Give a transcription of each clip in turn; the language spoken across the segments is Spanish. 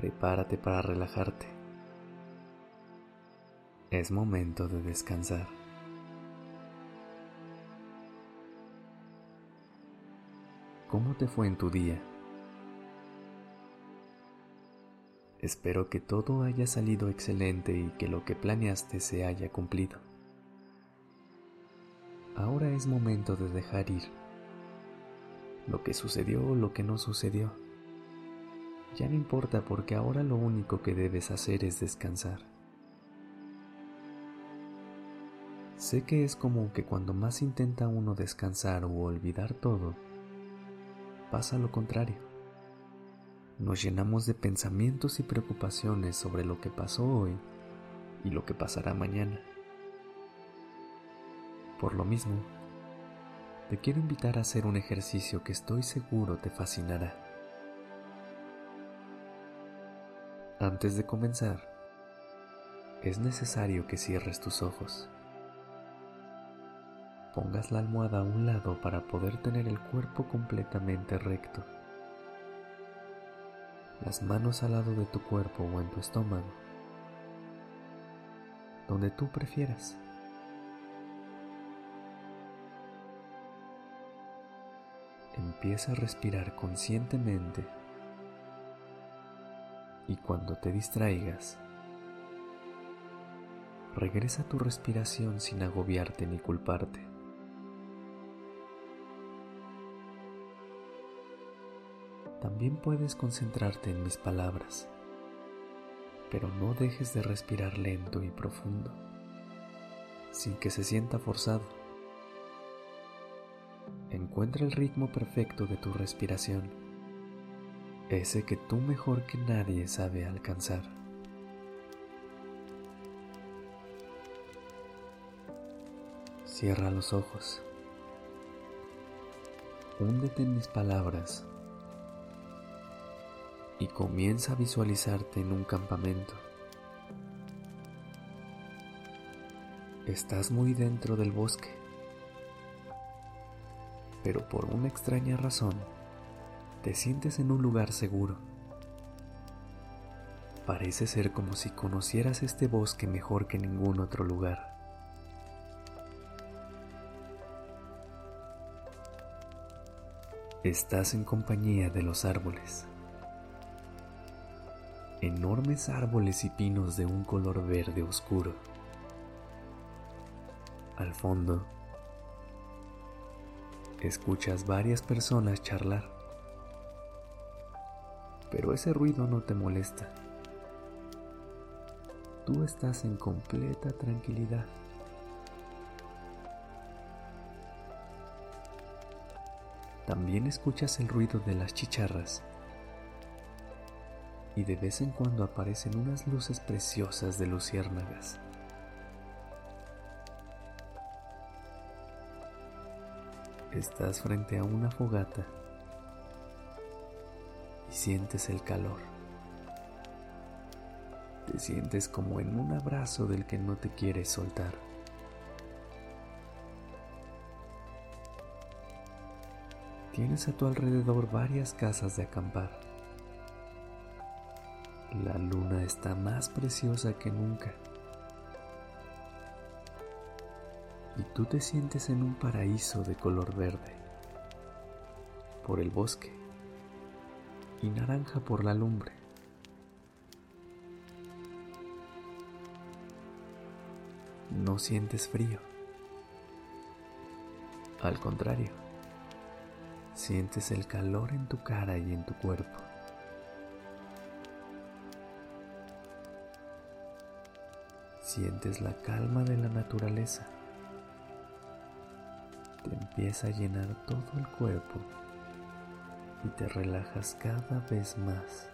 Prepárate para relajarte. Es momento de descansar. ¿Cómo te fue en tu día? Espero que todo haya salido excelente y que lo que planeaste se haya cumplido. Ahora es momento de dejar ir lo que sucedió o lo que no sucedió. Ya no importa porque ahora lo único que debes hacer es descansar. Sé que es como que cuando más intenta uno descansar o olvidar todo, pasa lo contrario. Nos llenamos de pensamientos y preocupaciones sobre lo que pasó hoy y lo que pasará mañana. Por lo mismo, te quiero invitar a hacer un ejercicio que estoy seguro te fascinará. Antes de comenzar, es necesario que cierres tus ojos. Pongas la almohada a un lado para poder tener el cuerpo completamente recto. Las manos al lado de tu cuerpo o en tu estómago, donde tú prefieras. Empieza a respirar conscientemente y cuando te distraigas, regresa tu respiración sin agobiarte ni culparte. También puedes concentrarte en mis palabras, pero no dejes de respirar lento y profundo, sin que se sienta forzado. Encuentra el ritmo perfecto de tu respiración, ese que tú mejor que nadie sabe alcanzar. Cierra los ojos. Húndete en mis palabras y comienza a visualizarte en un campamento. Estás muy dentro del bosque pero por una extraña razón te sientes en un lugar seguro. Parece ser como si conocieras este bosque mejor que ningún otro lugar. Estás en compañía de los árboles. Enormes árboles y pinos de un color verde oscuro. Al fondo, escuchas varias personas charlar, pero ese ruido no te molesta. Tú estás en completa tranquilidad. También escuchas el ruido de las chicharras y de vez en cuando aparecen unas luces preciosas de luciérnagas. Estás frente a una fogata y sientes el calor. Te sientes como en un abrazo del que no te quieres soltar. Tienes a tu alrededor varias casas de acampar. La luna está más preciosa que nunca. y tú te sientes en un paraíso de color verde por el bosque y naranja por la lumbre. No sientes frío. Al contrario, sientes el calor en tu cara y en tu cuerpo. Sientes la calma de la naturaleza te empieza a llenar todo el cuerpo y te relajas cada vez más.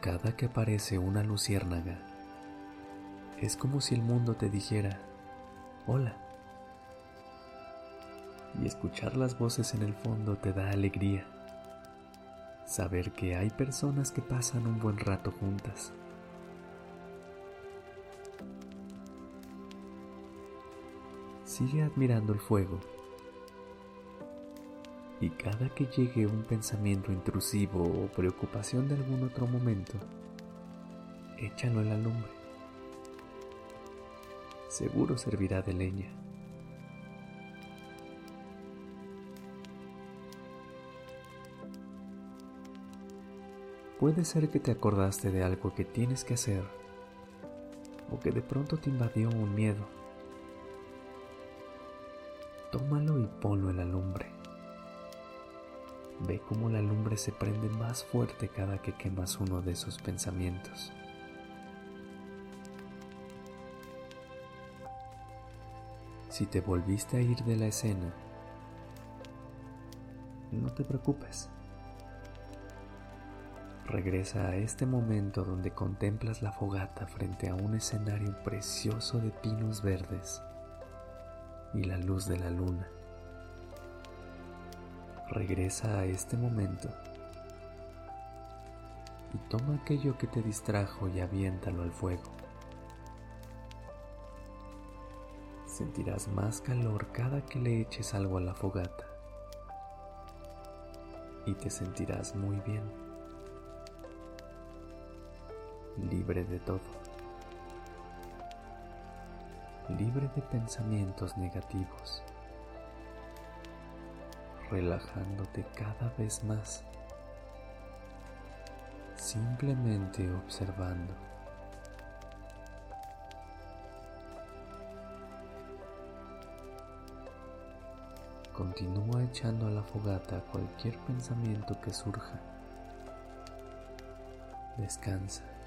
Cada que aparece una luciérnaga, es como si el mundo te dijera, hola. Y escuchar las voces en el fondo te da alegría. Saber que hay personas que pasan un buen rato juntas. Sigue admirando el fuego y cada que llegue un pensamiento intrusivo o preocupación de algún otro momento, échalo en la lumbre. Seguro servirá de leña. Puede ser que te acordaste de algo que tienes que hacer o que de pronto te invadió un miedo. Tómalo y ponlo en la lumbre. Ve cómo la lumbre se prende más fuerte cada que quemas uno de esos pensamientos. Si te volviste a ir de la escena, no te preocupes. Regresa a este momento donde contemplas la fogata frente a un escenario precioso de pinos verdes y la luz de la luna. Regresa a este momento y toma aquello que te distrajo y aviéntalo al fuego. Sentirás más calor cada que le eches algo a la fogata y te sentirás muy bien, libre de todo, libre de pensamientos negativos relajándote cada vez más, simplemente observando. Continúa echando a la fogata cualquier pensamiento que surja. Descansa.